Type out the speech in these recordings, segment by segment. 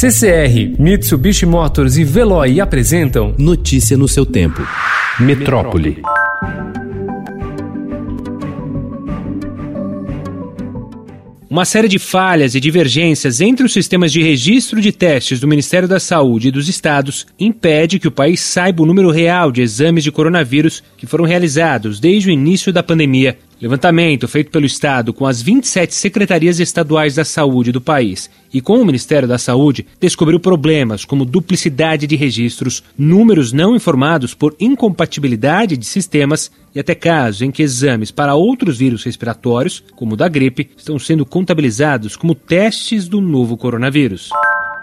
CCR, Mitsubishi Motors e Veloy apresentam Notícia no seu tempo. Metrópole. Uma série de falhas e divergências entre os sistemas de registro de testes do Ministério da Saúde e dos estados impede que o país saiba o número real de exames de coronavírus que foram realizados desde o início da pandemia. Levantamento feito pelo Estado com as 27 secretarias estaduais da saúde do país e com o Ministério da Saúde descobriu problemas como duplicidade de registros, números não informados por incompatibilidade de sistemas e até casos em que exames para outros vírus respiratórios, como o da gripe, estão sendo contabilizados como testes do novo coronavírus.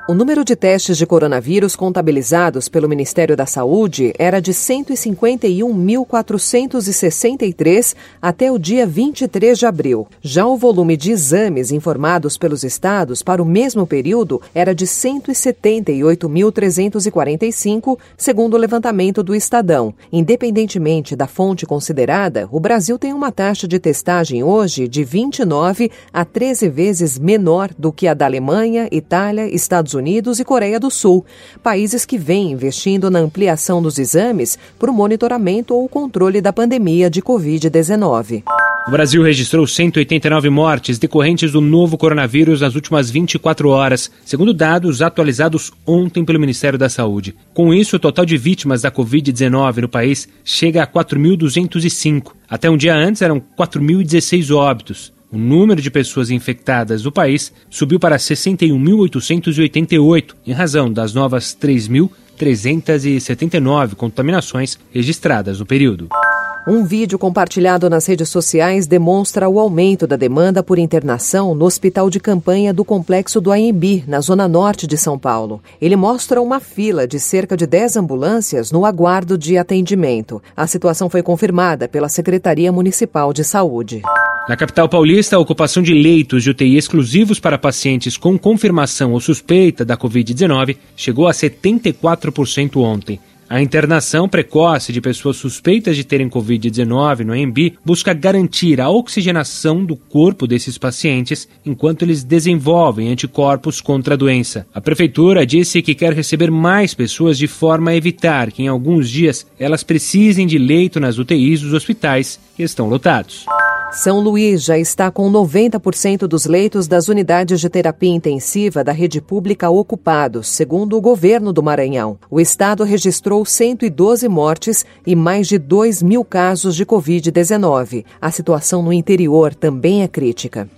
O número de testes de coronavírus contabilizados pelo Ministério da Saúde era de 151.463 até o dia 23 de abril. Já o volume de exames informados pelos estados para o mesmo período era de 178.345, segundo o levantamento do Estadão. Independentemente da fonte considerada, o Brasil tem uma taxa de testagem hoje de 29 a 13 vezes menor do que a da Alemanha, Itália, Estados Unidos e Coreia do Sul, países que vêm investindo na ampliação dos exames para o monitoramento ou controle da pandemia de Covid-19. O Brasil registrou 189 mortes decorrentes do novo coronavírus nas últimas 24 horas, segundo dados atualizados ontem pelo Ministério da Saúde. Com isso, o total de vítimas da Covid-19 no país chega a 4.205. Até um dia antes eram 4.016 óbitos. O número de pessoas infectadas do país subiu para 61.888, em razão das novas 3.379 contaminações registradas no período. Um vídeo compartilhado nas redes sociais demonstra o aumento da demanda por internação no hospital de campanha do complexo do AMB, na zona norte de São Paulo. Ele mostra uma fila de cerca de 10 ambulâncias no aguardo de atendimento. A situação foi confirmada pela Secretaria Municipal de Saúde. Na capital paulista, a ocupação de leitos de UTI exclusivos para pacientes com confirmação ou suspeita da Covid-19 chegou a 74% ontem. A internação precoce de pessoas suspeitas de terem Covid-19 no AMB busca garantir a oxigenação do corpo desses pacientes enquanto eles desenvolvem anticorpos contra a doença. A prefeitura disse que quer receber mais pessoas de forma a evitar que em alguns dias elas precisem de leito nas UTIs dos hospitais que estão lotados. São Luís já está com 90% dos leitos das unidades de terapia intensiva da rede pública ocupados, segundo o governo do Maranhão. O estado registrou 112 mortes e mais de 2 mil casos de Covid-19. A situação no interior também é crítica.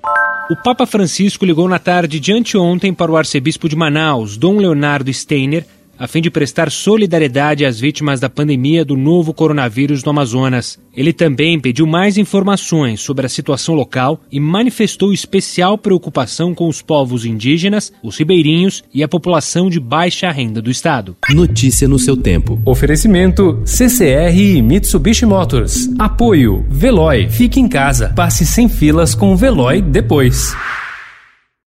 O Papa Francisco ligou na tarde de anteontem para o arcebispo de Manaus, Dom Leonardo Steiner, a fim de prestar solidariedade às vítimas da pandemia do novo coronavírus no Amazonas. Ele também pediu mais informações sobre a situação local e manifestou especial preocupação com os povos indígenas, os ribeirinhos e a população de baixa renda do estado. Notícia no seu tempo. Oferecimento CCR e Mitsubishi Motors. Apoio Veloy. Fique em casa. Passe sem filas com o Veloy depois.